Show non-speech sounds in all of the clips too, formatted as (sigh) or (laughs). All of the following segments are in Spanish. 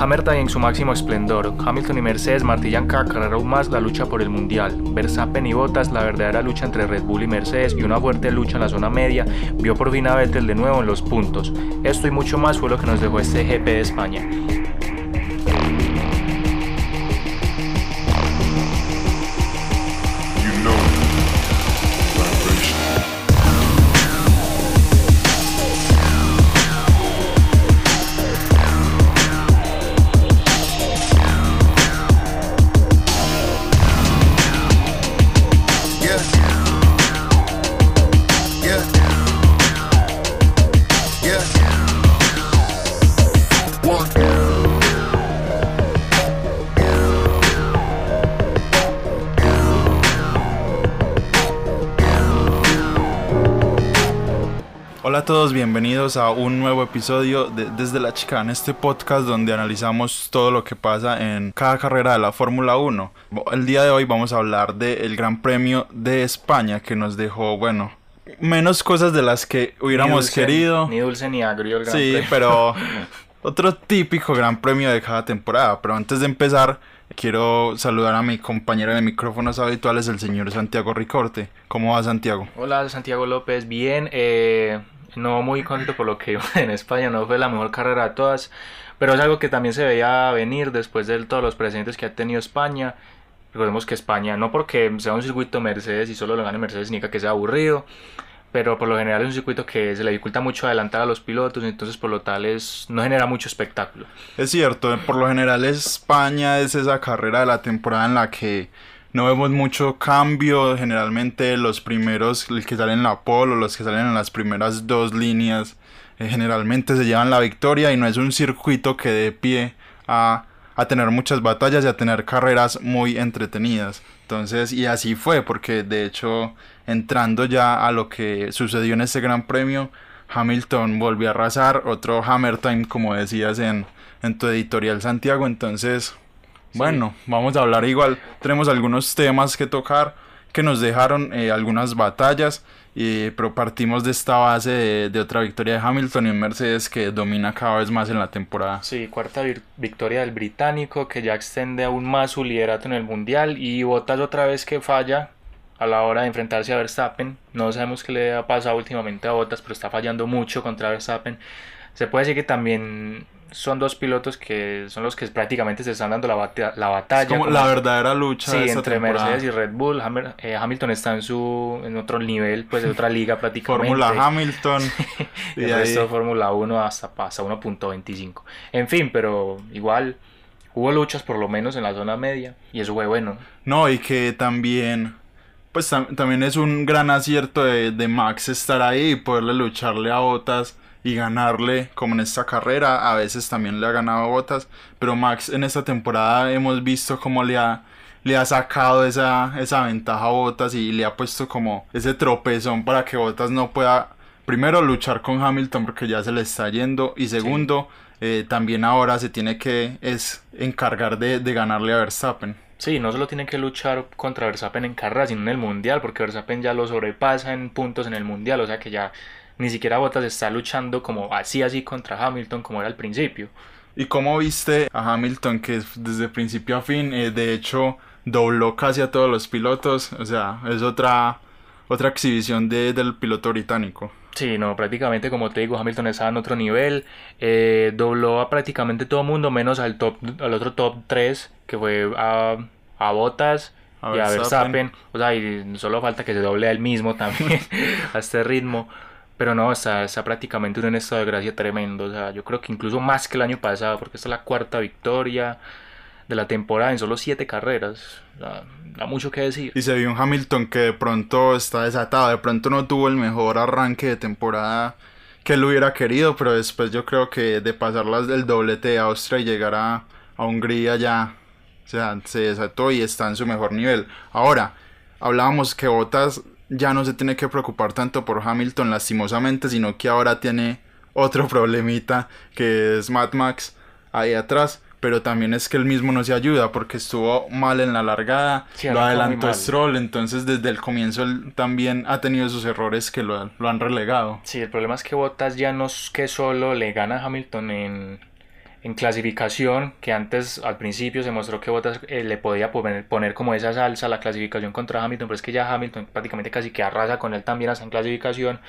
Hamilton en su máximo esplendor. Hamilton y Mercedes martillan cada carrera aún más la lucha por el mundial. Verstappen y Bottas, la verdadera lucha entre Red Bull y Mercedes y una fuerte lucha en la zona media, vio por fin a Vettel de nuevo en los puntos. Esto y mucho más fue lo que nos dejó este GP de España. Bienvenidos a un nuevo episodio de Desde la Chicana, este podcast donde analizamos todo lo que pasa en cada carrera de la Fórmula 1. El día de hoy vamos a hablar del Gran Premio de España que nos dejó, bueno, menos cosas de las que hubiéramos Ni dulce, querido. Ni dulce ni agrio el Gran Sí, Premio. pero (laughs) otro típico Gran Premio de cada temporada. Pero antes de empezar, quiero saludar a mi compañero de micrófonos habituales, el señor Santiago Ricorte. ¿Cómo va Santiago? Hola, Santiago López. Bien, eh, no muy contento por lo que (laughs) en España no fue la mejor carrera de todas, pero es algo que también se veía venir después de todos los presentes que ha tenido España. Recordemos que España, no porque sea un circuito Mercedes y solo lo gane Mercedes significa que sea aburrido, pero por lo general es un circuito que se le dificulta mucho adelantar a los pilotos, entonces por lo tal es, no genera mucho espectáculo. Es cierto, por lo general España es esa carrera de la temporada en la que no vemos mucho cambio. Generalmente los primeros, el que salen en la pole o los que salen en las primeras dos líneas, eh, generalmente se llevan la victoria y no es un circuito que dé pie a, a tener muchas batallas y a tener carreras muy entretenidas. Entonces, y así fue, porque de hecho, entrando ya a lo que sucedió en este gran premio, Hamilton volvió a arrasar, otro Hammer Time, como decías en, en tu editorial Santiago. Entonces, bueno, vamos a hablar igual. Tenemos algunos temas que tocar que nos dejaron eh, algunas batallas, eh, pero partimos de esta base de, de otra victoria de Hamilton y un Mercedes que domina cada vez más en la temporada. Sí, cuarta victoria del británico que ya extiende aún más su liderato en el mundial y Bottas otra vez que falla a la hora de enfrentarse a Verstappen. No sabemos qué le ha pasado últimamente a Bottas, pero está fallando mucho contra Verstappen. Se puede decir que también son dos pilotos que son los que prácticamente se están dando la, bate- la batalla. Es como como- la verdadera lucha Sí, de esta entre temporada. Mercedes y Red Bull. Hammer- eh, Hamilton está en su en otro nivel, pues de otra liga (laughs) prácticamente. Fórmula Hamilton. (laughs) Y el ahí- resto Fórmula 1 hasta, hasta 1.25. En fin, pero igual hubo luchas por lo menos en la zona media y eso fue bueno. No, y que también, pues tam- también es un gran acierto de, de Max estar ahí y poderle lucharle a Botas y ganarle, como en esta carrera, a veces también le ha ganado a Botas, pero Max en esta temporada hemos visto cómo le ha, le ha sacado esa, esa ventaja a Botas y le ha puesto como ese tropezón para que Botas no pueda, primero, luchar con Hamilton porque ya se le está yendo y segundo, eh, también ahora se tiene que es encargar de, de ganarle a Verstappen. Sí, no solo tiene que luchar contra Verstappen en carrera, sino en el Mundial, porque Verstappen ya lo sobrepasa en puntos en el Mundial, o sea que ya ni siquiera Bottas está luchando como así así contra Hamilton como era al principio. ¿Y cómo viste a Hamilton que desde principio a fin, eh, de hecho, dobló casi a todos los pilotos? O sea, es otra, otra exhibición de, del piloto británico. Sí, no, prácticamente como te digo, Hamilton estaba en otro nivel, eh, dobló a prácticamente todo mundo, menos al top, al otro top 3, que fue a, a Bottas A y a Verstappen. Verstappen, o sea, y solo falta que se doble a él mismo también, (laughs) a este ritmo, pero no, está, está prácticamente en un estado de gracia tremendo, o sea, yo creo que incluso más que el año pasado, porque esta es la cuarta victoria de la temporada en solo 7 carreras, sea, da mucho que decir. Y se vio un Hamilton que de pronto está desatado, de pronto no tuvo el mejor arranque de temporada que él hubiera querido, pero después yo creo que de pasar las del doblete de Austria y llegar a, a Hungría ya o sea, se desató y está en su mejor nivel. Ahora, hablábamos que Bottas ya no se tiene que preocupar tanto por Hamilton lastimosamente, sino que ahora tiene otro (laughs) problemita que es Mad Max ahí atrás. Pero también es que él mismo no se ayuda porque estuvo mal en la largada, Sí, lo adelantó. Stroll, entonces desde el comienzo él también ha tenido esos errores que lo, lo han relegado. Sí, el problema es que Bottas ya no es que solo le gana a Hamilton en, en clasificación, que antes al principio se mostró que Bottas eh, le podía poner, poner, como esa salsa a la clasificación contra Hamilton, pero es que ya Hamilton prácticamente casi que arrasa con él también hasta en clasificación.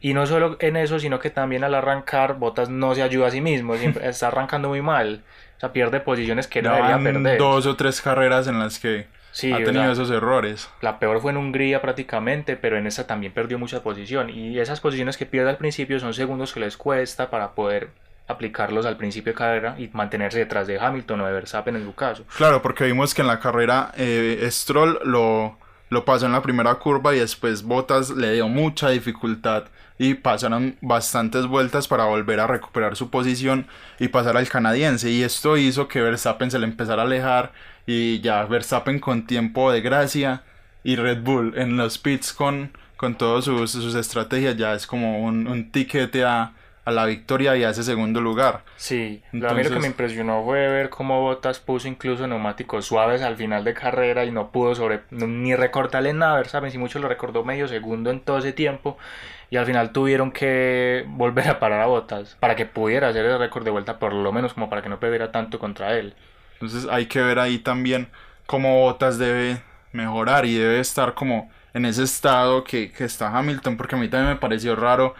Y no solo en eso, sino que también al arrancar Bottas no se ayuda a sí mismo, (laughs) está arrancando muy mal. O sea, pierde posiciones que no debería perder. Dos o tres carreras en las que sí, ha tenido esos errores. La peor fue en Hungría prácticamente, pero en esa también perdió mucha posición. Y esas posiciones que pierde al principio son segundos que les cuesta para poder aplicarlos al principio de carrera y mantenerse detrás de Hamilton o de Verstappen en su caso. Claro, porque vimos que en la carrera eh, Stroll lo, lo pasó en la primera curva y después Bottas le dio mucha dificultad y pasaron bastantes vueltas para volver a recuperar su posición y pasar al canadiense y esto hizo que Verstappen se le empezara a alejar y ya Verstappen con tiempo de gracia y Red Bull en los pits con, con todas sus, sus estrategias ya es como un, un tiquete a a la victoria y a ese segundo lugar. Sí, a mí lo que me impresionó fue ver cómo Bottas puso incluso neumáticos suaves al final de carrera y no pudo sobre ni recortarle nada, ¿saben? Si mucho lo recordó medio segundo en todo ese tiempo y al final tuvieron que volver a parar a Bottas para que pudiera hacer el récord de vuelta por lo menos como para que no perdiera tanto contra él. Entonces hay que ver ahí también cómo Bottas debe mejorar y debe estar como en ese estado que, que está Hamilton porque a mí también me pareció raro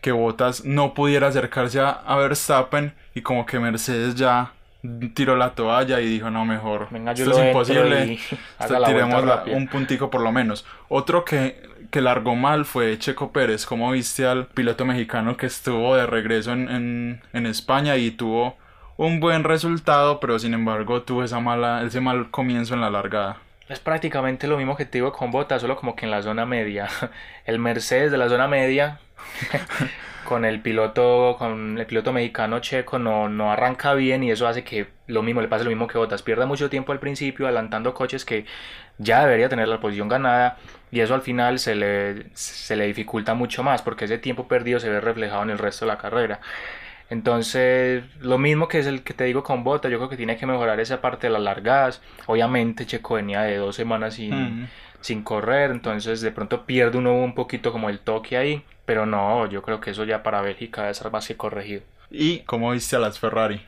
que Bottas no pudiera acercarse a, Verstappen y como que Mercedes ya tiró la toalla y dijo no mejor esto es imposible (laughs) tiremos un puntico por lo menos otro que, que largó mal fue Checo Pérez. Como viste al piloto mexicano que estuvo de regreso en, en, España y tuvo un buen resultado pero sin embargo tuvo esa mala ese mal comienzo en la largada es prácticamente lo mismo que te digo con Bottas, solo como que en la zona media. (laughs) El Mercedes de la zona media (laughs) con el piloto con el piloto mexicano checo no, no arranca bien y eso hace que lo mismo le pase lo mismo que Bottas pierda mucho tiempo al principio adelantando coches que ya debería tener la posición ganada y eso al final se le, se le dificulta mucho más porque ese tiempo perdido se ve reflejado en el resto de la carrera entonces, lo mismo que es el que te digo con Bota, yo creo que tiene que mejorar esa parte de las largadas. Obviamente, Checo venía de dos semanas sin, sin correr, entonces de pronto pierde uno un poquito como el toque ahí, pero no, yo creo que eso ya para Bélgica debe ser más que corregido. ¿Y cómo viste a las Ferrari?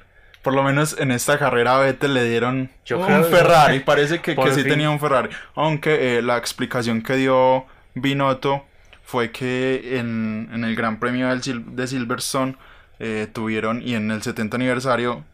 Por lo menos en esta carrera a Vettel le dieron un Ferrari, parece que, (laughs) que sí tenía un Ferrari, aunque eh, la explicación que dio Binotto fue que en, en el Gran Premio de Silverstone eh, tuvieron, y en el 70 aniversario,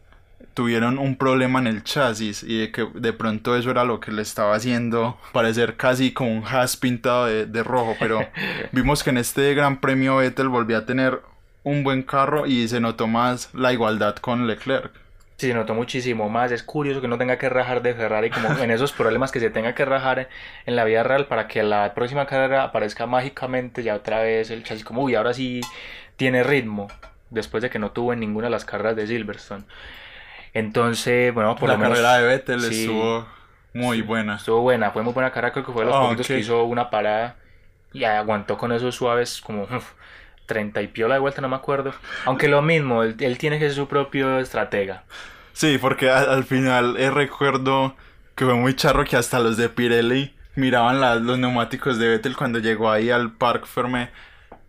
tuvieron un problema en el chasis y de que de pronto eso era lo que le estaba haciendo parecer casi como un has pintado de, rojo, pero (laughs) vimos que en este Gran Premio Vettel volvió a tener un buen carro y se notó más la igualdad con Leclerc. Sí, se notó muchísimo más. Es curioso que no tenga que rajar de Ferrari como (laughs) en esos problemas que se tenga que rajar en la vida real para que la próxima carrera aparezca mágicamente ya otra vez el chasis como, uy, ahora sí tiene ritmo, después de que no tuvo en ninguna de las carreras de Silverstone. Entonces, bueno, por la lo menos. La carrera de Vettel estuvo muy buena. Estuvo buena, fue muy buena carrera. Creo que fue de los poquitos que hizo una parada y aguantó con esos suaves como 30 y piola de vuelta, no me acuerdo. Aunque lo mismo, él, tiene que ser su propio estratega. Sí, porque al, final eh, recuerdo que fue muy charro que hasta los de Pirelli miraban los neumáticos de Vettel cuando llegó ahí al Park Ferme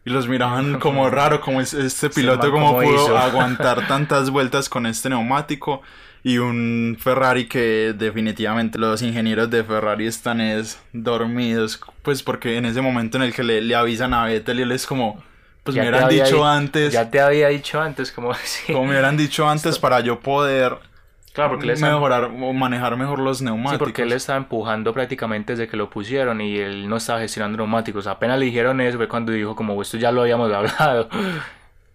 y los miraban (laughs) como raro, como este piloto como pudo aguantar (laughs) tantas vueltas con este neumático. Y un Ferrari que definitivamente los ingenieros de Ferrari están es dormidos, pues porque en ese momento en el que le, avisan a Vettel y él es como, pues me hubieran dicho antes. Ya te había dicho antes, como (laughs) Como me hubieran dicho antes para yo poder Claro, porque mejorar o manejar mejor los neumáticos. Sí, porque él estaba empujando prácticamente desde que lo pusieron y él no estaba gestionando neumáticos. Apenas le dijeron eso fue cuando dijo como esto ya lo habíamos (laughs) hablado.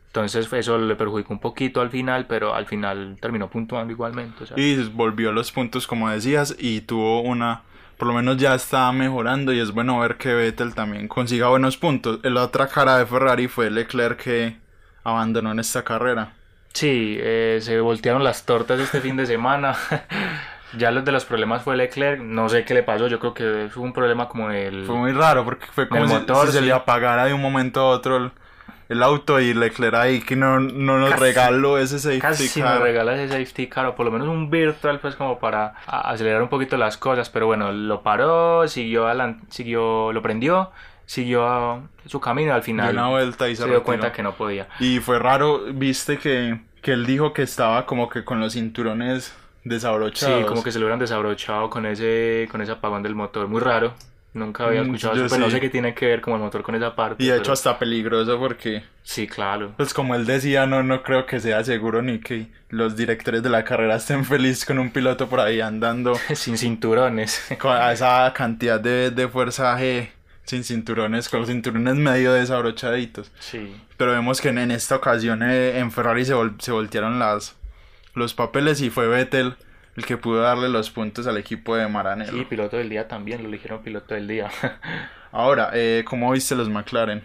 Entonces eso le perjudicó un poquito al final, pero al final terminó puntuando igualmente. Y volvió a los puntos como decías y tuvo una, por lo menos ya estaba mejorando y es bueno ver que Vettel también consiga buenos puntos. La otra cara de Ferrari fue Leclerc que abandonó en esta carrera. Sí, eh, se voltearon las tortas este fin de semana. (laughs) ya los de los problemas fue Leclerc, no sé qué le pasó, yo creo que fue un problema como el... Fue muy raro porque fue como si, se le apagara de un momento a otro el, auto y Leclerc ahí que no, no nos regaló ese safety casi car. nos regala ese safety car o por lo menos un virtual pues como para acelerar un poquito las cosas, pero bueno, lo paró, siguió, siguió lo prendió siguió su camino al final una vuelta y se, dio cuenta que no podía. Y fue raro, viste que, que él dijo que estaba como que con los cinturones desabrochados. Sí, como que se lo hubieran desabrochado con ese, con ese apagón del motor. Muy raro. Nunca había Mm, escuchado yo eso, pero no sí. sé qué tiene que ver como el motor con esa parte. Y de pero- hecho hasta peligroso porque, Sí, claro. pues como él decía, no, no creo que sea seguro ni que los directores de la carrera estén felices con un piloto por ahí andando (laughs) Sin cinturones. con a esa cantidad de, de fuerza G sin cinturones, con los cinturones medio desabrochaditos. Sí. Pero vemos que en, en esta ocasión eh, en Ferrari se, vol- se voltearon las, los papeles y fue Vettel el que pudo darle los puntos al equipo de Maranello. Sí, piloto del día también, lo eligieron piloto del día. (laughs) Ahora, eh, ¿cómo viste los McLaren?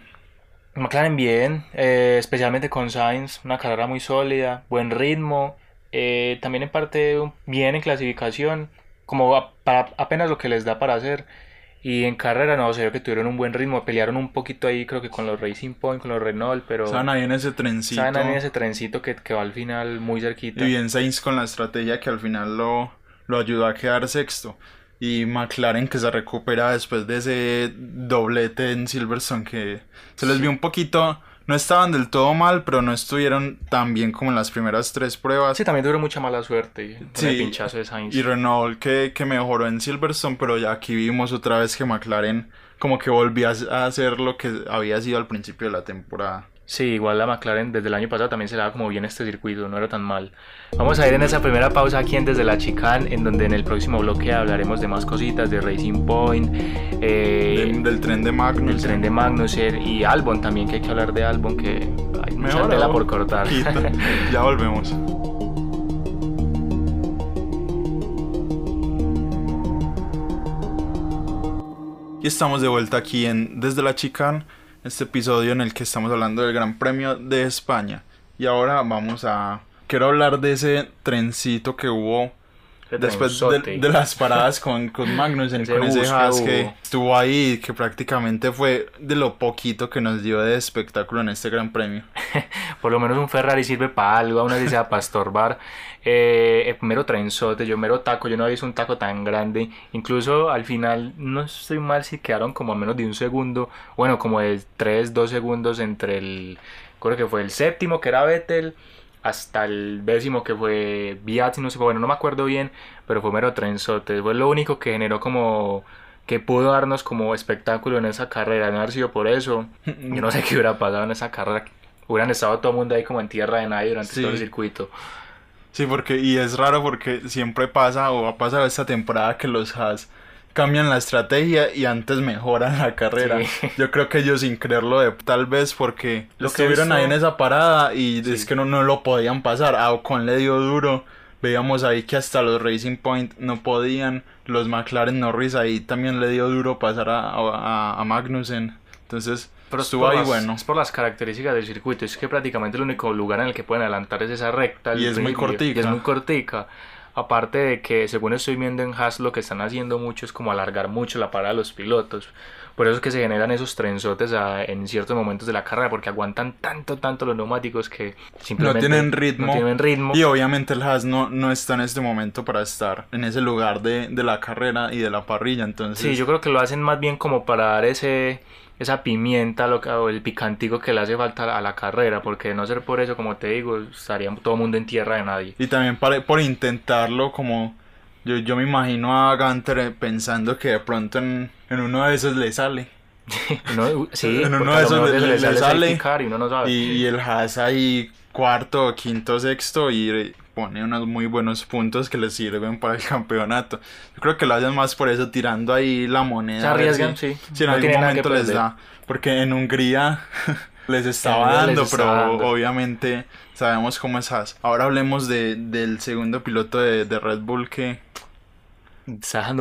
McLaren bien, eh, especialmente con Sainz, una carrera muy sólida, buen ritmo, eh, también en parte bien en clasificación, como a- para apenas lo que les da para hacer. Y en carrera no, se vio que tuvieron un buen ritmo, pelearon un poquito ahí creo que con los Racing Point, con los Renault, pero Estaban ahí en ese trencito. saben ahí en ese trencito que, que va al final muy cerquita. Y bien Sainz con la estrategia que al final lo, lo ayudó a quedar sexto. Y McLaren que se recupera después de ese doblete en Silverstone que se les vio un poquito... No estaban del todo mal, pero no estuvieron tan bien como en las primeras tres pruebas. Sí, también tuvieron mucha mala suerte con Sí, el pinchazo de Sainz. Y Renault que, que mejoró en Silverstone, pero ya aquí vimos otra vez que McLaren como que volvió a hacer lo que había sido al principio de la temporada. Sí, igual la McLaren desde el año pasado también se le daba como bien este circuito, no era tan mal. Vamos a ir en esa primera pausa aquí en Desde la Chicane, en donde en el próximo bloque hablaremos de más cositas, de Racing Point, eh, Del, del tren de Magnus. del tren de Magnussen y Albon también, que hay que hablar de Albon, que hay mucha tela por cortar. poquito. (laughs) ya volvemos. Y estamos de vuelta aquí en Desde la Chicane, este episodio en el que estamos hablando del Gran Premio de España. Y ahora vamos a... Quiero hablar de ese trencito que hubo después de, de las paradas con, con Magnussen, (laughs) Ese con ese Haas que estuvo ahí, que prácticamente fue de lo poquito que nos dio de espectáculo en este Gran Premio. (laughs) Por lo menos un Ferrari sirve para algo, aún así sea para estorbar. Eh, el mero trenzote, yo mero taco, yo no había visto un taco tan grande. Incluso al final, no estoy mal si quedaron como a menos de un segundo, bueno, como de 3, 2 segundos entre el, creo que fue el séptimo que era Vettel, hasta el décimo que fue Viazzi, no sé, bueno, no me acuerdo bien, pero fue mero trenzote. Fue lo único que generó como que pudo darnos como espectáculo en esa carrera, no haber sido por eso. (laughs) Yo no sé qué hubiera pasado en esa carrera. Hubieran estado todo el mundo ahí como en tierra de nadie durante Sí. todo el circuito. Sí, porque, y es raro porque siempre pasa o va a pasar esta temporada que los Haas cambian la estrategia y antes mejoran la carrera. Sí. (laughs) Yo creo que ellos sin creerlo de tal vez porque Lo que visto- ahí en esa parada y Sí. es que no, no lo podían pasar. A Ocon le dio duro. Veíamos ahí que hasta los Racing Point no podían. Los McLaren Norris ahí también le dio duro pasar a, a, a Magnussen. Entonces Pero es estuvo por ahí las- bueno. Es por las características del circuito. Es que prácticamente el único lugar en el que pueden adelantar es esa recta. Y es muy cortica. Y es muy cortica. Aparte de que, según estoy viendo en Haas, lo que están haciendo mucho es como alargar mucho la parada de los pilotos. Por eso es que se generan esos trenzotes a- en ciertos momentos de la carrera, porque aguantan tanto, tanto los neumáticos que No simplemente tienen ritmo. no tienen ritmo. Y obviamente el Haas no, no está en este momento para estar en ese lugar de, de la carrera y de la parrilla. Entonces, Sí, yo creo que lo hacen más bien como para dar ese esa pimienta lo o el picantico que le hace falta a la carrera, porque de no ser por eso, como te digo, estaría todo el mundo en tierra de nadie. Y también para, por intentarlo, como yo, yo me imagino a Gunter eh, pensando que de pronto en, en uno de esos le sale. Uno- (laughs) sí, En uno de (laughs) esos le- sale sale safety car y uno no sabe. Y, y el Haas ahí cuarto, quinto, sexto y pone unos muy buenos puntos que le sirven para el campeonato. Yo creo que lo hacen más por eso, tirando ahí la moneda. Se arriesgan, sí. Si en No algún momento les da. Porque en Hungría (laughs) les estaba Hungría dando, pero dando. obviamente sabemos cómo es Haas. Ahora hablemos de, del segundo piloto de, de Red Bull que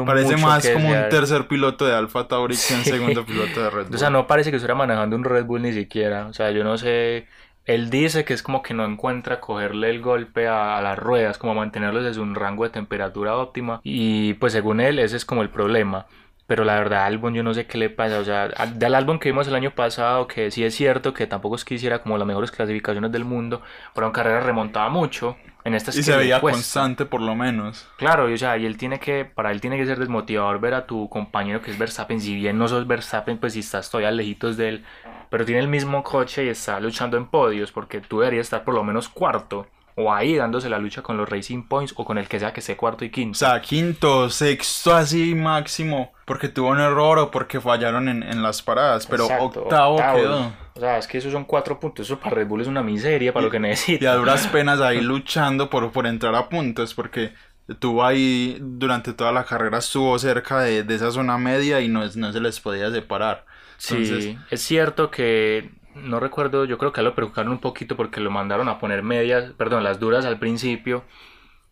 parece mucho más que como un tercer piloto de Alfa Tauri que un (laughs) Sí. segundo piloto de Red Bull. O sea, no parece que estuviera manejando un Red Bull ni siquiera. O sea, yo no sé. Él dice que es como que no encuentra cogerle el golpe a, a las ruedas, como mantenerlos en un rango de temperatura óptima. Y pues según él, ese es como el problema. Pero la verdad, Albon, yo no sé qué le pasa. O sea, del Albon que vimos el año pasado, que sí es cierto que tampoco es que hiciera como las mejores clasificaciones del mundo, pero en carrera remontaba mucho. En estas y se veía cuesta. constante por lo menos. Claro, y, o sea, y él tiene que, para él tiene que ser desmotivador ver a tu compañero que es Verstappen, si bien no sos Verstappen, pues si estás todavía lejitos de él, pero tiene el mismo coche y está luchando en podios, porque tú deberías estar por lo menos cuarto o ahí dándose la lucha con los Racing Points o con el que sea que esté cuarto y O quinto. sea, quinto, sexto así máximo, porque tuvo un error o porque fallaron en, en las paradas, pero Exacto, octavo quedó. O sea, es que esos son cuatro puntos. Eso para Red Bull es una miseria, para lo que Y a necesita. duras penas ahí luchando por, por entrar a puntos, porque tuvo ahí, durante toda la carrera estuvo cerca de, de esa zona media y no, no se les podía separar. Entonces, Sí, es cierto que no recuerdo, yo creo que lo preocuparon un poquito porque lo mandaron a poner medias, perdón, las duras al principio.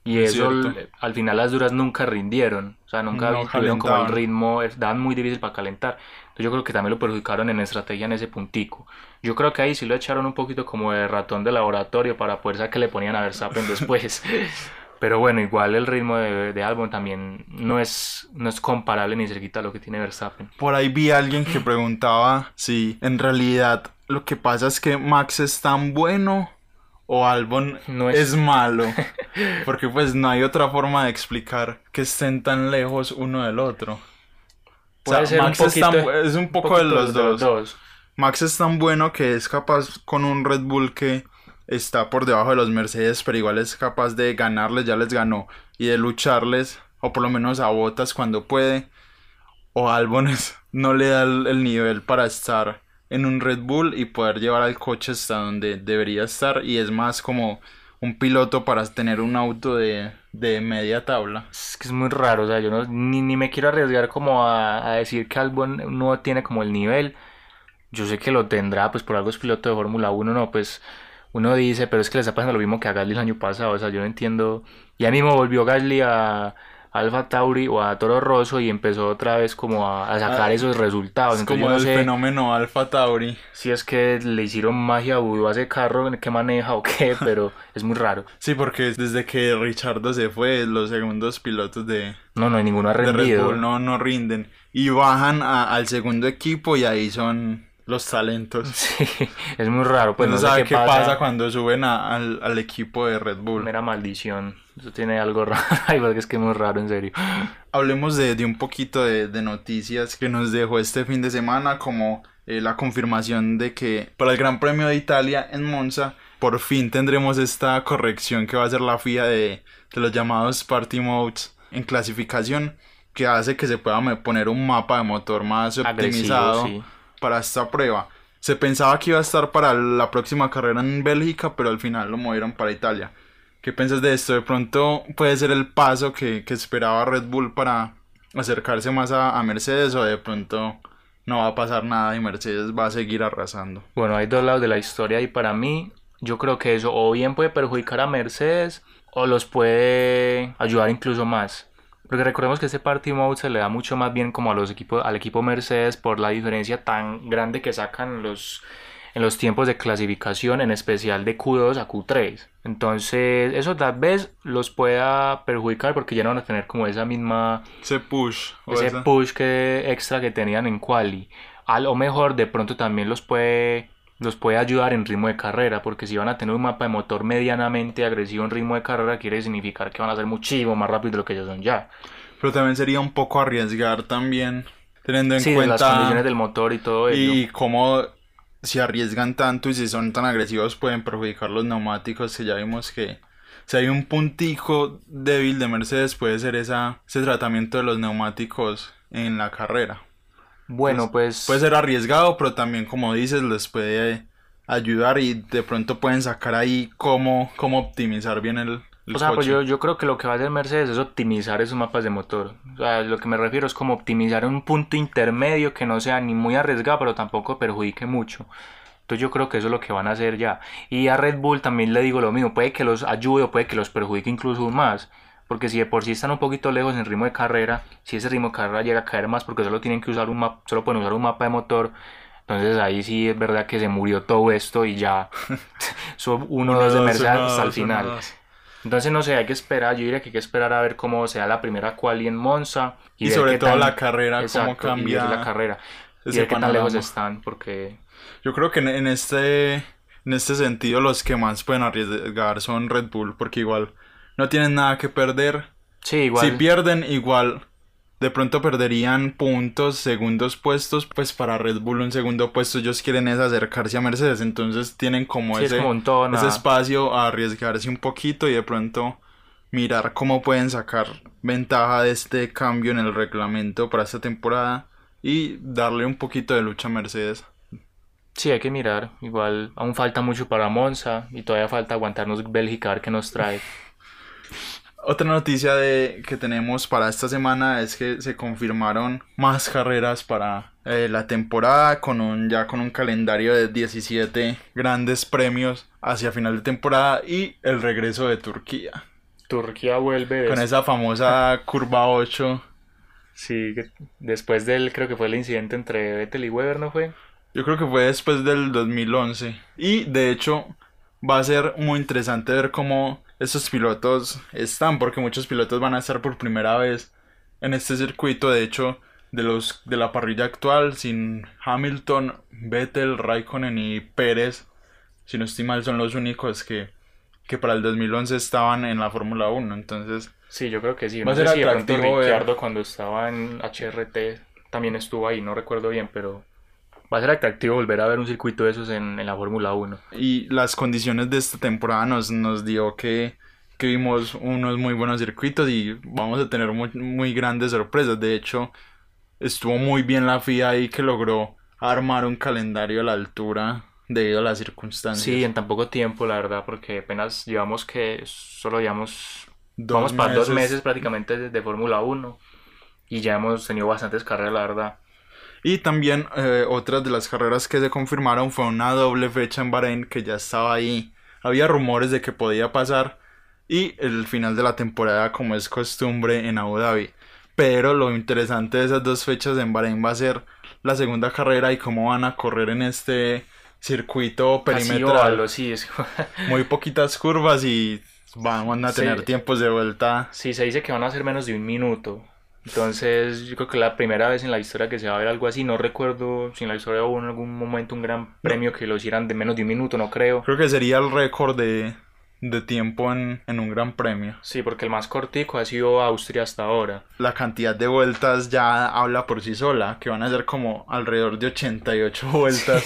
Y Es eso, cierto. al final las duras nunca rindieron, o sea, nunca No tuvieron como el ritmo, daban muy difícil para calentar. Entonces yo creo que también lo perjudicaron en estrategia en ese puntico. Yo creo que ahí sí lo echaron un poquito como de ratón de laboratorio para poder saber que le ponían a Verstappen (laughs) después. Pero bueno, igual el ritmo de, de Albon también no es, no es comparable ni cerquita a lo que tiene Verstappen. Por ahí vi a alguien que preguntaba si en realidad lo que pasa es que Max es tan bueno o Albon No es... es- malo. (laughs) Porque pues no hay otra forma de explicar que estén tan lejos uno del otro. O sea, Puede ser un Max es, tan es un poco de los dos. Max es tan bueno que es capaz con un Red Bull que está por debajo de los Mercedes, pero igual es capaz de ganarles, ya les ganó, y de lucharles, o por lo menos a botas cuando puede. O Albon es- (laughs) no le da el nivel para estar en un Red Bull y poder llevar al coche hasta donde debería estar, y es más como un piloto para tener un auto de, de media tabla. Es que es muy raro, o sea, yo no, ni, ni me quiero arriesgar como a, a decir que Albon no tiene como el nivel. Yo sé que lo tendrá, pues por algo es piloto de Fórmula 1, no, pues uno dice, pero es que le está pasando lo mismo que a Gasly el año pasado, o sea, yo no entiendo. Ya mismo volvió Gasly a, Alfa Tauri o a Toro Rosso y empezó otra vez como a, a sacar Ah, esos resultados. Es Entonces como no el sé fenómeno Alfa Tauri. si es que le hicieron magia vudú a ese carro que maneja o qué, (laughs) pero es muy raro. Sí, porque desde que Richardo se fue, los segundos pilotos de, No, no, ninguno ha rendido. Bull no, no rinden. Y bajan a- al segundo equipo y ahí son los talentos. (laughs) Sí, es muy raro. Pues no, no sé sabe qué qué pasa. pasa, cuando suben a- al, al equipo de Red Bull. Mera maldición. Eso tiene algo (laughs) raro. Ay, porque es que es muy raro, en serio. Hablemos de, de un poquito de, de noticias que nos dejó este fin de semana, como eh, la confirmación de que para el Gran Premio de Italia en Monza, por fin tendremos esta corrección que va a hacer la FIA de, de los llamados Party Modes en clasificación, que hace que se pueda poner un mapa de motor más optimizado Agresivo, sí. para esta prueba. Se pensaba que iba a estar para la próxima carrera en Bélgica, pero al final lo movieron para Italia. ¿Qué piensas de esto? De pronto puede ser el paso que, que esperaba Red Bull para acercarse más a, a Mercedes o de pronto no va a pasar nada y Mercedes va a seguir arrasando. Bueno, hay dos lados de la historia y para mí, yo creo que eso o bien puede perjudicar a Mercedes o los puede ayudar incluso más. Porque recordemos que este Party Mode se le da mucho más bien como a los equipos, al equipo Mercedes por la diferencia tan grande que sacan los, en los tiempos de clasificación, en especial de Q2 a Q3. Entonces, eso tal vez los pueda perjudicar porque ya no van a tener como esa misma Ese push. o ese esa- push que extra que tenían en quali. A lo mejor de pronto también los puede los puede ayudar en ritmo de carrera, porque si van a tener un mapa de motor medianamente agresivo en ritmo de carrera, quiere significar que van a ser muchísimo más rápido de lo que ellos son ya. Pero también sería un poco arriesgar también, teniendo en Sí, de las cuenta condiciones del motor y todo ello. y cómo si arriesgan tanto y si son tan agresivos pueden perjudicar los neumáticos que ya vimos que si hay un puntico débil de Mercedes puede ser esa, ese tratamiento de los neumáticos en la carrera. Bueno, pues Puede ser arriesgado, pero también como dices les puede ayudar y de pronto pueden sacar ahí cómo, cómo optimizar bien el, el O sea, pues yo, yo creo que lo que va a hacer Mercedes es optimizar esos mapas de motor. O sea, lo que me refiero es como optimizar un punto intermedio que no sea ni muy arriesgado, pero tampoco perjudique mucho. Entonces yo creo que eso es lo que van a hacer ya. Y a Red Bull también le digo lo mismo, puede que los ayude o puede que los perjudique incluso más. Porque si de por sí están un poquito lejos en ritmo de carrera, si ese ritmo de carrera llega a caer más porque solo tienen que usar un mapa, solo pueden usar un mapa de motor, entonces ahí sí es verdad que se murió todo esto y ya (laughs) (laughs) son uno o dos de Uno, Mercedes uno, hasta el uno, final. dos. Entonces no sé, hay que esperar, yo diría que hay que esperar a ver cómo sea la primera quali en Monza Y, sobre todo tan- la carrera, Exacto, cómo y cambia la carrera y ver qué tan lejos están, porque Yo creo que en, en este en este sentido los que más pueden arriesgar son Red Bull porque igual no tienen nada que perder. sí, igual Si pierden igual de pronto perderían puntos, segundos puestos, pues para Red Bull un segundo puesto ellos quieren es acercarse a Mercedes, entonces tienen como Sí, es ese, como ese espacio a arriesgarse un poquito y de pronto mirar cómo pueden sacar ventaja de este cambio en el reglamento para esta temporada y darle un poquito de lucha a Mercedes. Sí, hay que mirar. Igual aún falta mucho para Monza y todavía falta aguantarnos Bélgica a ver qué nos trae. (laughs) Otra noticia de, que tenemos para esta semana es que se confirmaron más carreras para eh, la temporada con un, ya con un calendario de 17 grandes premios hacia final de temporada y el regreso de Turquía. Turquía vuelve Con esa famosa (laughs) curva 8. sí, después del, creo que fue el incidente entre Vettel y Weber, ¿no fue? Yo creo que fue después del 2011. Y de hecho va a ser muy interesante ver cómo estos pilotos están, porque muchos pilotos van a estar por primera vez en este circuito. De hecho, de los de la parrilla actual, sin Hamilton, Vettel, Raikkonen y Pérez, si no estoy mal, son los únicos que, que para el 2011 estaban en la Fórmula 1. Entonces, Sí, yo creo que sí. Va No a sé ser si atractivo cuando estaba en HRT también estuvo ahí, no recuerdo bien, pero va a ser atractivo volver a ver un circuito de esos en, en la Fórmula 1. Y las condiciones de esta temporada nos, nos dio que, que vimos unos muy buenos circuitos y vamos a tener muy, muy grandes sorpresas. De hecho, estuvo muy bien la FIA ahí que logró armar un calendario a la altura debido a las circunstancias. Sí, en tan poco tiempo, la verdad, porque apenas llevamos que solo llevamos Dos vamos para dos meses. meses prácticamente de, de Fórmula 1 y ya hemos tenido bastantes carreras, la verdad. Y también eh, otra de las carreras que se confirmaron fue una doble fecha en Bahrein que ya estaba ahí. Había rumores de que podía pasar y el final de la temporada como es costumbre en Abu Dhabi. Pero lo interesante de esas dos fechas en Bahrein va a ser la segunda carrera y cómo van a correr en este circuito perimetral. sí, es- (laughs) Muy poquitas curvas y van a tener Sí. tiempos de vuelta. sí, se dice que van a ser menos de un minuto. Entonces, yo creo que es la primera vez en la historia que se va a ver algo así. No recuerdo si en la historia hubo en algún momento un gran premio que lo hicieran de menos de un minuto, no creo. Creo que sería el récord de, de tiempo en, en un gran premio. Sí, porque el más cortico ha sido Austria hasta ahora. la cantidad de vueltas ya habla por sí sola, que van a ser como alrededor de 88 (laughs) vueltas,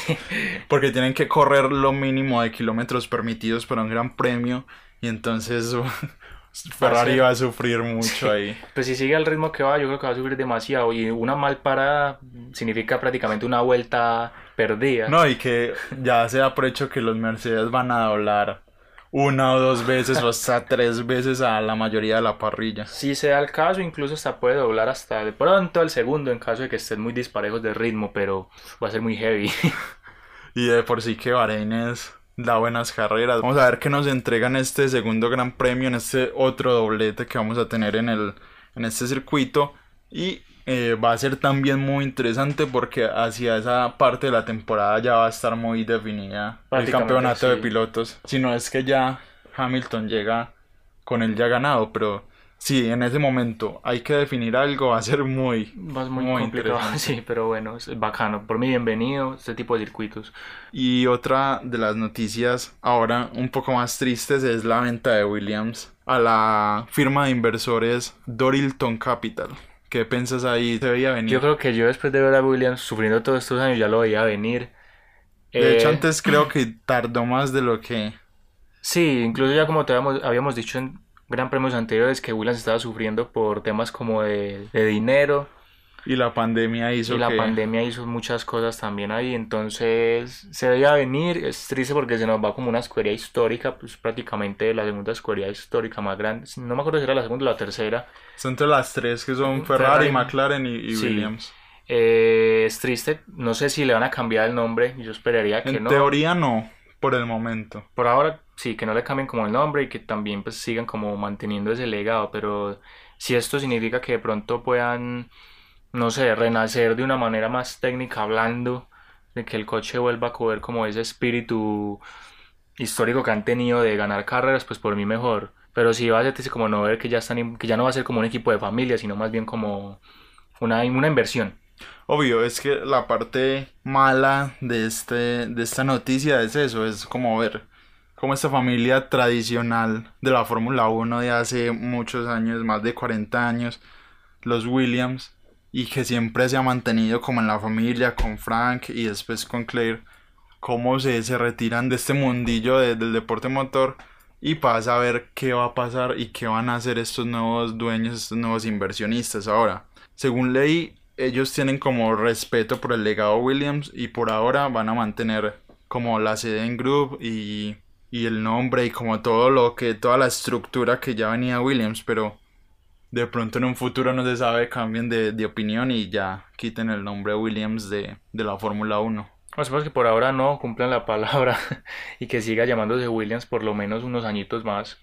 porque tienen que correr lo mínimo de kilómetros permitidos para un gran premio, y entonces (laughs) Ferrari va a sufrir mucho ahí. Pues si sigue al ritmo que va, yo creo que va a subir demasiado. Y una mal parada significa prácticamente una vuelta perdida. No, y que ya se da por hecho que los Mercedes van a doblar una o dos veces o hasta (laughs) tres veces a la mayoría de la parrilla. Si se da el caso, incluso hasta puede doblar hasta de pronto al segundo en caso de que estén muy disparejos de ritmo, pero va a ser muy heavy. (laughs) Y de por sí que Bahrein es da buenas carreras. Vamos a ver qué nos entregan este segundo gran premio, en este otro doblete que vamos a tener en, el, en este circuito. Y eh, va a ser también muy interesante porque hacia esa parte de la temporada ya va a estar muy definida el campeonato de pilotos. Si no es que ya Hamilton llega con él ya ganado, pero sí, en ese momento hay que definir algo, va a ser muy, Va a ser muy, complicado, (laughs) sí, pero bueno, es bacano. Por mí, bienvenido este tipo de circuitos. Y otra de las noticias ahora un poco más tristes es la venta de Williams a la firma de inversores Dorilton Capital. ¿Qué piensas ahí? ¿Se veía venir? Yo creo que yo después de ver a Williams sufriendo todos estos años ya lo veía venir. De hecho, Eh, antes creo que tardó más de lo que... Sí, incluso ya como te habíamos, habíamos dicho en gran premios anteriores que Williams estaba sufriendo por temas como de, de dinero Y la pandemia hizo y la que... pandemia hizo muchas cosas también ahí, entonces se veía venir, es triste porque se nos va como una escudería histórica, pues prácticamente la segunda escudería histórica más grande, no me acuerdo si era la segunda o la tercera, Son entre las tres que son Ferrari, Ferrari, McLaren y, y sí. Williams. Eh, es triste, no sé si le van a cambiar el nombre, yo esperaría que En no. teoría no, por el momento. Por ahora sí, que no le cambien como el nombre y que también pues sigan como manteniendo ese legado, pero si esto significa que de pronto puedan, no sé, renacer de una manera más técnica hablando, de que el coche vuelva a coger como ese espíritu histórico que han tenido de ganar carreras, pues por mí mejor. Pero si va a ser como no ver que ya están, que ya no va a ser como un equipo de familia, sino más bien como una, una inversión. Obvio, es que la parte mala de, este, de esta noticia es eso, es como ver cómo esta familia tradicional de la Fórmula 1 de hace muchos años, más de 40 años, los Williams y que siempre se ha mantenido como en la familia con Frank y después con Claire, cómo se, se retiran de este mundillo del deporte motor y pasa a ver qué va a pasar y qué van a hacer estos nuevos dueños, estos nuevos inversionistas ahora. Según leí, ellos tienen como respeto por el legado Williams y por ahora van a mantener como la sede en Group y, y el nombre y como todo lo que, toda la estructura que ya venía Williams, pero de pronto en un futuro no se sabe, cambien de, de opinión y ya quiten el nombre Williams de, de la Fórmula 1. Pues que por ahora no cumplan la palabra (laughs) y que siga llamándose Williams por lo menos unos añitos más.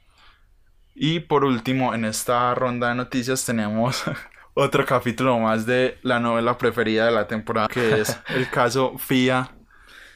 Y por último, en esta ronda de noticias tenemos (laughs) otro capítulo más de la novela preferida de la temporada, que es (laughs) el caso FIA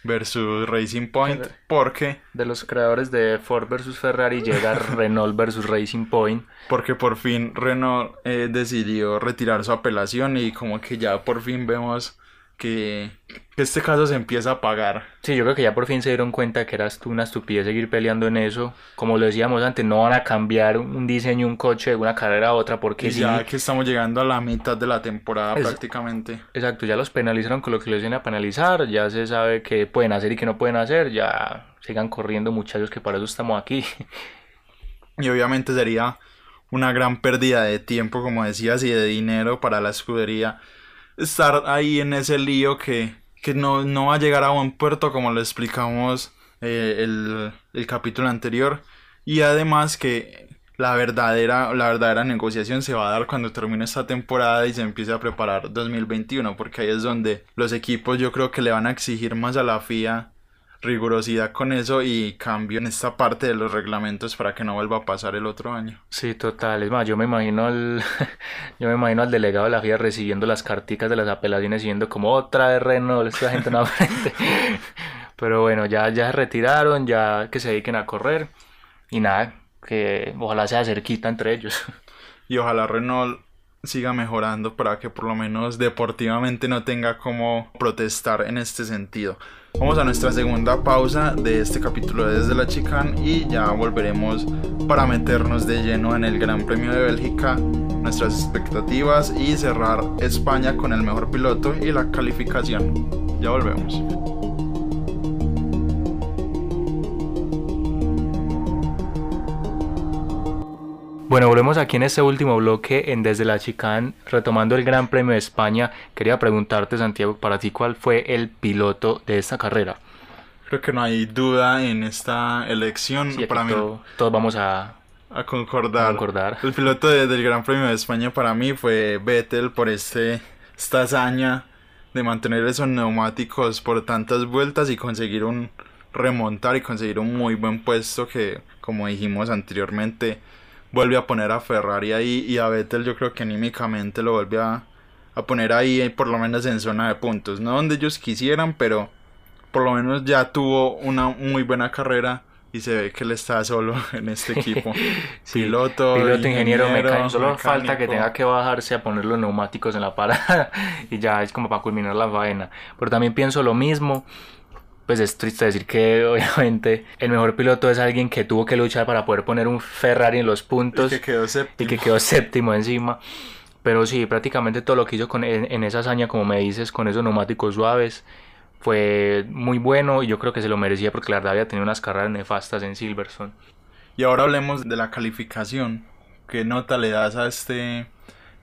versus Racing Point, porque... De los creadores de Ford versus Ferrari llega (laughs) Renault versus Racing Point. Porque por fin Renault eh, decidió retirar su apelación y como que ya por fin vemos que, este caso se empieza a pagar. Sí, yo creo que ya por fin se dieron cuenta que eras tú una estupidez seguir peleando en eso. Como lo decíamos antes, no van a cambiar un diseño, un coche de una carrera a otra porque ya que estamos llegando a la mitad de la temporada prácticamente. Exacto, ya los penalizaron con lo que les viene a penalizar, ya se sabe qué pueden hacer y qué no pueden hacer, ya sigan corriendo muchachos que para eso estamos aquí. Y obviamente sería una gran pérdida de tiempo, como decías, y de dinero para la escudería estar ahí en ese lío que, que no, no va a llegar a buen puerto como lo explicamos eh, el, el capítulo anterior. Y además que la verdadera, la verdadera negociación se va a dar cuando termine esta temporada y se empiece a preparar 2021 porque ahí es donde los equipos yo creo que le van a exigir más a la FIA rigurosidad con eso y cambio en esta parte de los reglamentos para que no vuelva a pasar el otro año. Sí, total. Es más, yo me imagino al, (laughs) yo me imagino al delegado de la FIA recibiendo las carticas de las apelaciones y viendo como otra Renault, esta gente no aprende. (laughs) Pero bueno, ya, ya se retiraron, ya que se dediquen a correr y nada, que ojalá sea cerquita entre ellos. (laughs) Y ojalá Renault siga mejorando para que por lo menos deportivamente no tenga como protestar en este sentido. Vamos a nuestra segunda pausa de este capítulo Desde la Chicane y ya volveremos para meternos de lleno en el Gran Premio de Bélgica, nuestras expectativas y cerrar España con el mejor piloto y la calificación. Ya volvemos. Bueno, volvemos aquí en este último bloque en Desde la Chicán, retomando el Gran Premio de España. Quería preguntarte, Santiago, para ti, ¿cuál fue el piloto de esta carrera? Creo que no hay duda en esta elección. para mí, todos vamos a, a concordar. El piloto del Gran Premio de España para mí fue Vettel por este, esta hazaña de mantener esos neumáticos por tantas vueltas y conseguir un remontar y conseguir un muy buen puesto que, como dijimos anteriormente, vuelve a poner a Ferrari ahí y a Vettel yo creo que anímicamente lo vuelve a, poner ahí por lo menos en zona de puntos. No donde ellos quisieran, pero por lo menos ya tuvo una muy buena carrera y se ve que él está solo (laughs) en este (laughs) equipo. piloto, piloto, ingeniero, mecánico. Solo falta que tenga que bajarse a poner los neumáticos en la parada (laughs) y ya es como para culminar la faena. Pero también pienso lo mismo pues es triste decir que (laughs) obviamente el mejor piloto es alguien que tuvo que luchar para poder poner un Ferrari en los puntos y que quedó séptimo, y que quedó séptimo encima. Pero sí, prácticamente todo lo que hizo con, en, esa hazaña, como me dices, con esos neumáticos suaves, fue muy bueno y yo creo que se lo merecía porque la verdad había tenido unas carreras nefastas en Silverstone. Y ahora hablemos de la calificación. ¿Qué nota le das a este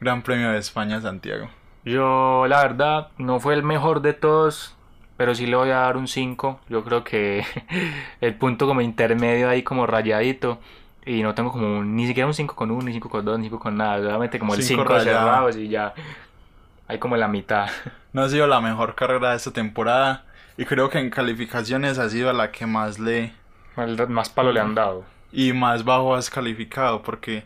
Gran Premio de España, Santiago? Yo, la verdad, no fue el mejor de todos pero sí le voy a dar un 5. Yo creo que (laughs) el punto como intermedio ahí como rayadito. Y no tengo como ni siquiera un 5 con 1, ni 5 con 2, ni 5 con nada. Solamente como el 5 cerrados y ya. Hay como la mitad. No ha sido la mejor carrera de esta temporada. Y creo que en calificaciones ha sido la que más le. más palo le han dado. Y más bajo has calificado porque.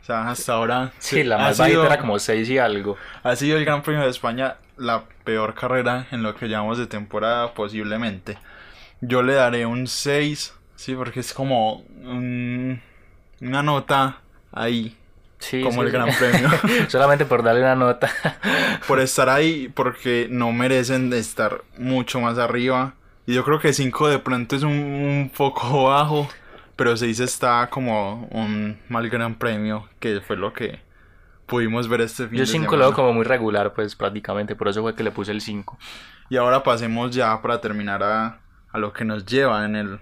O sea, hasta ahora. Sí, la más bajita era como 6 y algo. Ha sido el Gran Premio de España la peor carrera en lo que llamamos de temporada posiblemente. Yo le daré un 6, sí, porque es como una nota ahí. como el Gran (laughs) Premio. Solamente por darle una nota. (laughs) por estar ahí, porque no merecen estar mucho más arriba. Y yo creo que 5 de pronto es un, un poco bajo. Pero 6 está como un mal Gran Premio, que fue lo que pudimos ver este fin Yo de 5 semana. lo veo como muy regular, pues prácticamente, por eso fue que le puse el 5. Y ahora pasemos ya para terminar a, a lo que nos lleva en el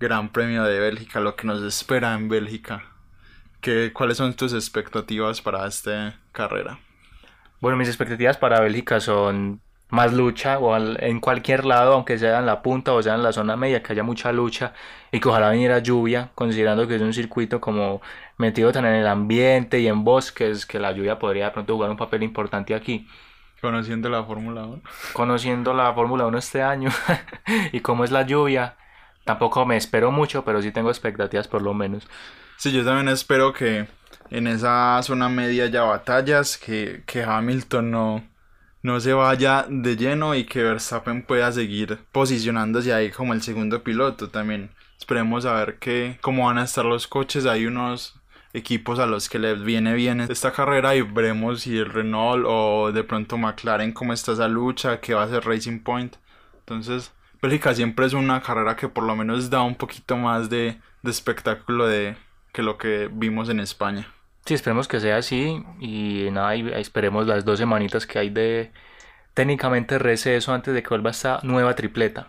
Gran Premio de Bélgica, lo que nos espera en Bélgica. ¿Qué, ¿Cuáles son tus expectativas para esta carrera? Bueno, mis expectativas para Bélgica son más lucha o al- en cualquier lado, aunque sea en la punta o sea en la zona media, que haya mucha lucha y que ojalá viniera lluvia, considerando que es un circuito como metido tan en el ambiente y en bosques, que la lluvia podría de pronto jugar un papel importante aquí. Conociendo la Fórmula 1. Conociendo la Fórmula 1 este año (laughs) y cómo es la lluvia, tampoco me espero mucho, pero sí tengo expectativas por lo menos. Sí, yo también espero que en esa zona media haya batallas, que, que Hamilton no, no se vaya de lleno y que Verstappen pueda seguir posicionándose ahí como el segundo piloto también. Esperemos a ver que, cómo van a estar los coches. Hay unos equipos a los que les viene bien esta carrera y veremos si el Renault o de pronto McLaren cómo está esa lucha, que va a ser Racing Point. Entonces, Bélgica siempre es una carrera que por lo menos da un poquito más de, de espectáculo de que lo que vimos en España. Sí, esperemos que sea así y nada, y esperemos las dos semanitas que hay de técnicamente receso antes de que vuelva esta nueva tripleta.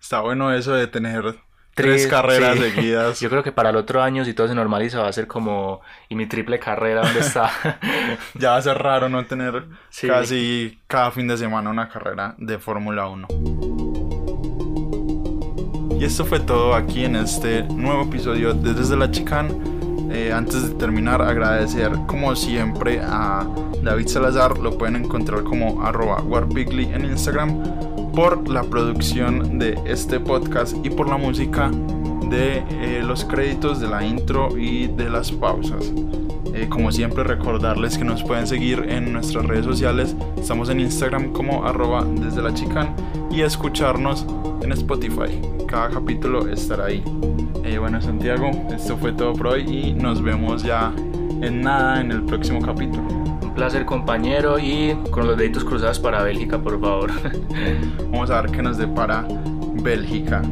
Está bueno eso de tener tres, carreras sí. seguidas. (laughs) Yo creo que para el otro año, si todo se normaliza, va a ser como, ¿y mi triple carrera dónde está? (laughs) ya va a ser raro no tener Sí. casi cada fin de semana una carrera de Fórmula 1. Y esto fue todo aquí en este nuevo episodio de Desde la Chicane. Eh, antes de terminar, agradecer como siempre a David Salazar, lo pueden encontrar como arroba warpigly en Instagram, por la producción de este podcast y por la música de eh, los créditos de la intro y de las pausas. Eh, como siempre recordarles que nos pueden seguir en nuestras redes sociales, estamos en Instagram como arroba desde la chican y escucharnos en Spotify. Cada capítulo estará ahí. Eh, bueno Santiago, esto fue todo por hoy y nos vemos ya en nada en el próximo capítulo. Un placer compañero y con los deditos cruzados para Bélgica, por favor. (laughs) Vamos a ver qué nos depara Bélgica.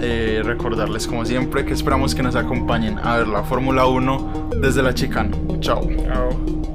Eh, recordarles como siempre que esperamos que nos acompañen a ver la Fórmula 1 desde la chicana. Chao. Chao.